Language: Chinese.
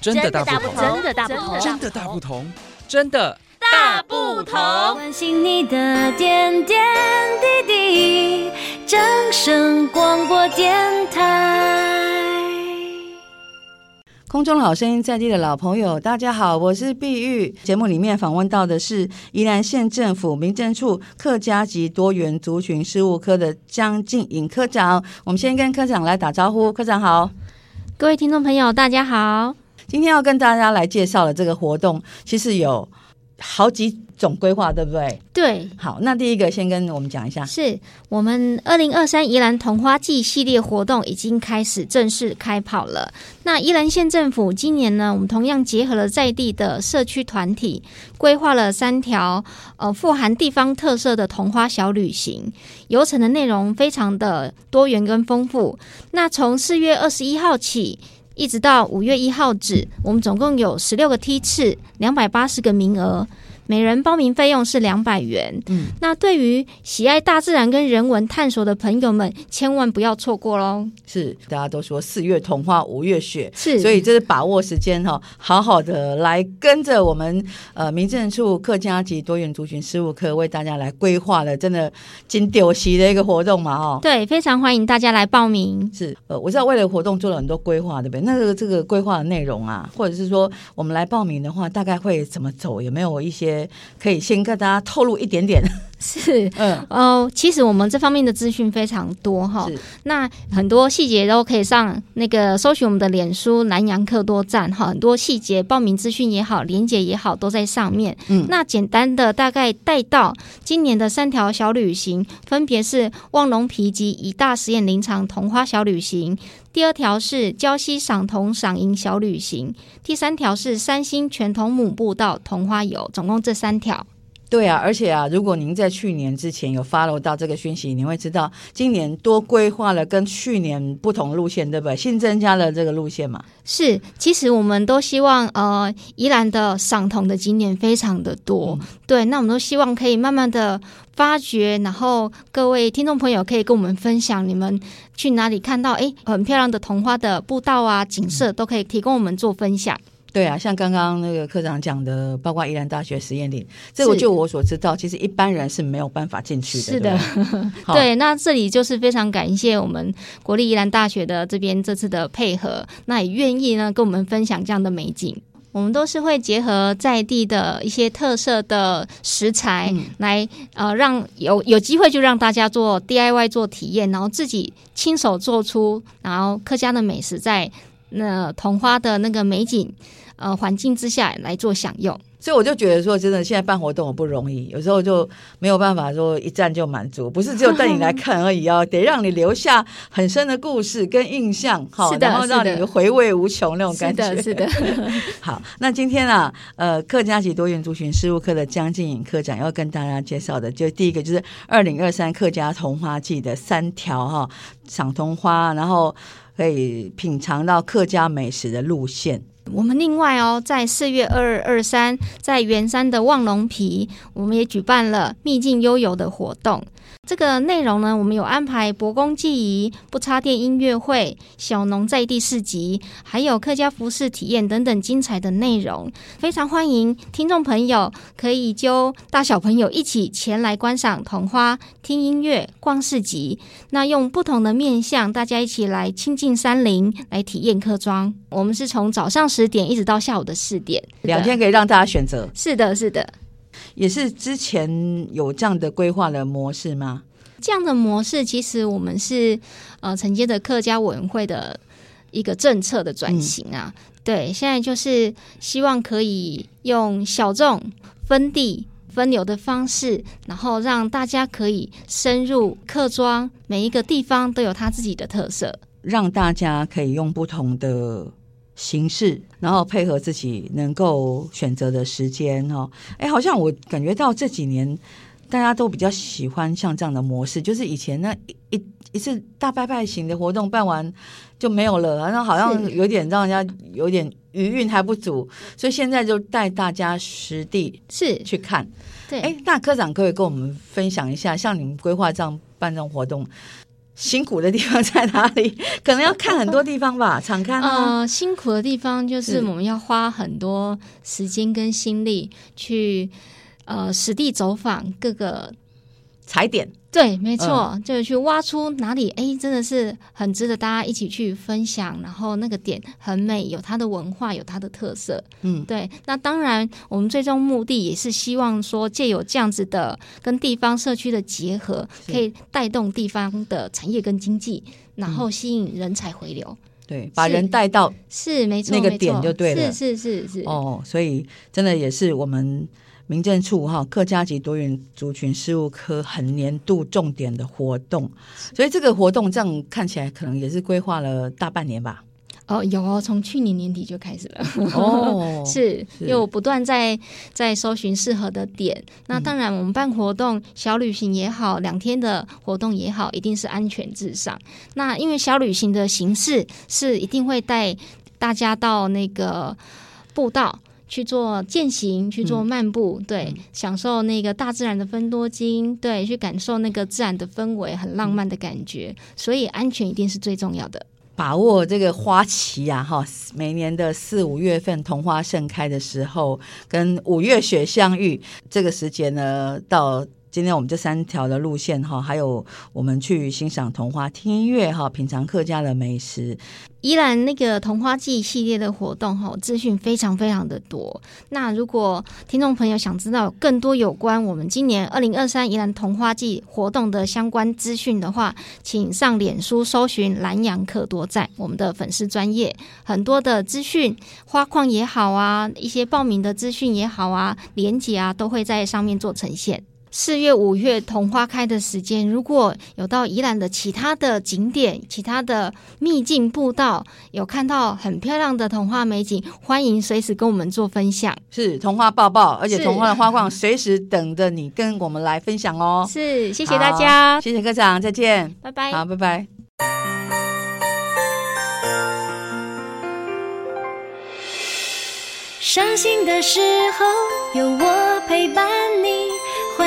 真的大不同，真的大不同，真的大不同，真的大不同。关心你的点点滴滴，掌声广播电台。空中好声音在地的老朋友，大家好，我是碧玉。节目里面访问到的是宜兰县政府民政处客家及多元族群事务科的江静颖科长。我们先跟科长来打招呼，科长好，各位听众朋友，大家好。今天要跟大家来介绍的这个活动，其实有好几种规划，对不对？对。好，那第一个先跟我们讲一下，是我们二零二三宜兰桐花季系列活动已经开始正式开跑了。那宜兰县政府今年呢，我们同样结合了在地的社区团体，规划了三条呃富含地方特色的桐花小旅行，游程的内容非常的多元跟丰富。那从四月二十一号起，一直到五月一号止，我们总共有十六个梯次，两百八十个名额。每人报名费用是两百元。嗯，那对于喜爱大自然跟人文探索的朋友们，千万不要错过喽！是，大家都说四月童话五月雪，是，所以这是把握时间哈，好好的来跟着我们呃民政处客家及多元族群事务科为大家来规划的，真的金丢席的一个活动嘛哈。对，非常欢迎大家来报名。是，呃，我知道为了活动做了很多规划，对不对？那这个这个规划的内容啊，或者是说我们来报名的话，大概会怎么走？有没有一些？可以先跟大家透露一点点，是，嗯，哦、呃，其实我们这方面的资讯非常多哈，那很多细节都可以上那个搜寻我们的脸书南洋客多站哈，很多细节报名资讯也好，连结也好，都在上面。嗯，那简单的大概带到今年的三条小旅行，分别是望龙皮及一大实验林场桐花小旅行。第二条是礁溪赏桐赏银小旅行，第三条是三星全桐母步道桐花游，总共这三条。对啊，而且啊，如果您在去年之前有 follow 到这个讯息，你会知道今年多规划了跟去年不同路线，对不对？新增加了这个路线嘛？是，其实我们都希望，呃，宜兰的赏桐的景点非常的多，嗯、对，那我们都希望可以慢慢的发掘，然后各位听众朋友可以跟我们分享，你们去哪里看到哎很漂亮的桐花的步道啊景色，都可以提供我们做分享。对啊，像刚刚那个科长讲的，包括宜兰大学实验林，这个就我所知道，其实一般人是没有办法进去的。是的，对，对，那这里就是非常感谢我们国立宜兰大学的这边这次的配合，那也愿意呢跟我们分享这样的美景。我们都是会结合在地的一些特色的食材来，嗯、呃，让有有机会就让大家做 DIY 做体验，然后自己亲手做出，然后客家的美食在那桐花的那个美景。呃，环境之下来做享用，所以我就觉得说，真的现在办活动不容易，有时候就没有办法说一站就满足，不是只有带你来看而已哦，得让你留下很深的故事跟印象，好，然后让你回味无穷那种感觉。是的，是的。好，那今天啊，呃，客家及多元族群事务科的江静颖科长要跟大家介绍的，就第一个就是二零二三客家桐花季的三条哈，赏桐花，然后可以品尝到客家美食的路线。我们另外哦，在四月二二二三，在圆山的望龙皮，我们也举办了秘境悠游的活动。这个内容呢，我们有安排博公祭仪、不插电音乐会、小农在地市集，还有客家服饰体验等等精彩的内容。非常欢迎听众朋友可以揪大小朋友一起前来观赏桐花、听音乐、逛市集。那用不同的面向，大家一起来亲近山林，来体验客庄。我们是从早上十点一直到下午的四点，两天可以让大家选择。是的，是的。也是之前有这样的规划的模式吗？这样的模式其实我们是呃承接着客家委员会的一个政策的转型啊。嗯、对，现在就是希望可以用小众分地分流的方式，然后让大家可以深入客庄，每一个地方都有它自己的特色，让大家可以用不同的。形式，然后配合自己能够选择的时间哦。哎，好像我感觉到这几年大家都比较喜欢像这样的模式，就是以前那一一一次大拜拜型的活动办完就没有了，然后好像有点让人家有点余韵还不足，所以现在就带大家实地是去看。对，哎，那科长可以跟我们分享一下，像你们规划这样办这种活动，辛苦的地方在哪里？可能要看很多地方吧，常看啊。呃，辛苦的地方就是我们要花很多时间跟心力去呃实地走访各个踩点。对，没错，嗯、就是去挖出哪里，哎，真的是很值得大家一起去分享。然后那个点很美，有它的文化，有它的特色。嗯，对。那当然，我们最终目的也是希望说，借有这样子的跟地方社区的结合，可以带动地方的产业跟经济，然后吸引人才回流。嗯、对，把人带到是没错，那个点就对了。是是是是。哦，所以真的也是我们。民政处哈客家及多元族群事务科很年度重点的活动，所以这个活动这样看起来可能也是规划了大半年吧。哦，有哦，从去年年底就开始了。哦，是，是因为我不断在在搜寻适合的点。那当然，我们办活动、嗯、小旅行也好，两天的活动也好，一定是安全至上。那因为小旅行的形式是一定会带大家到那个步道。去做践行，去做漫步，嗯、对，享受那个大自然的芬多精，对，去感受那个自然的氛围，很浪漫的感觉。所以安全一定是最重要的。把握这个花期啊，哈，每年的四五月份桐花盛开的时候，跟五月雪相遇这个时间呢，到。今天我们这三条的路线哈，还有我们去欣赏桐花、听音乐哈，品尝客家的美食。宜兰那个桐花季系列的活动哈，资讯非常非常的多。那如果听众朋友想知道更多有关我们今年二零二三宜兰桐花季活动的相关资讯的话，请上脸书搜寻兰阳可多站，我们的粉丝专业，很多的资讯，花况也好啊，一些报名的资讯也好啊，连结啊，都会在上面做呈现。四月、五月桐花开的时间，如果有到宜兰的其他的景点、其他的秘境步道，有看到很漂亮的桐花美景，欢迎随时跟我们做分享。是桐花抱抱，而且桐花的花况随时等着你跟我们来分享哦。是，谢谢大家，谢谢科长，再见，拜拜。好，拜拜。伤心的时候有我陪伴你。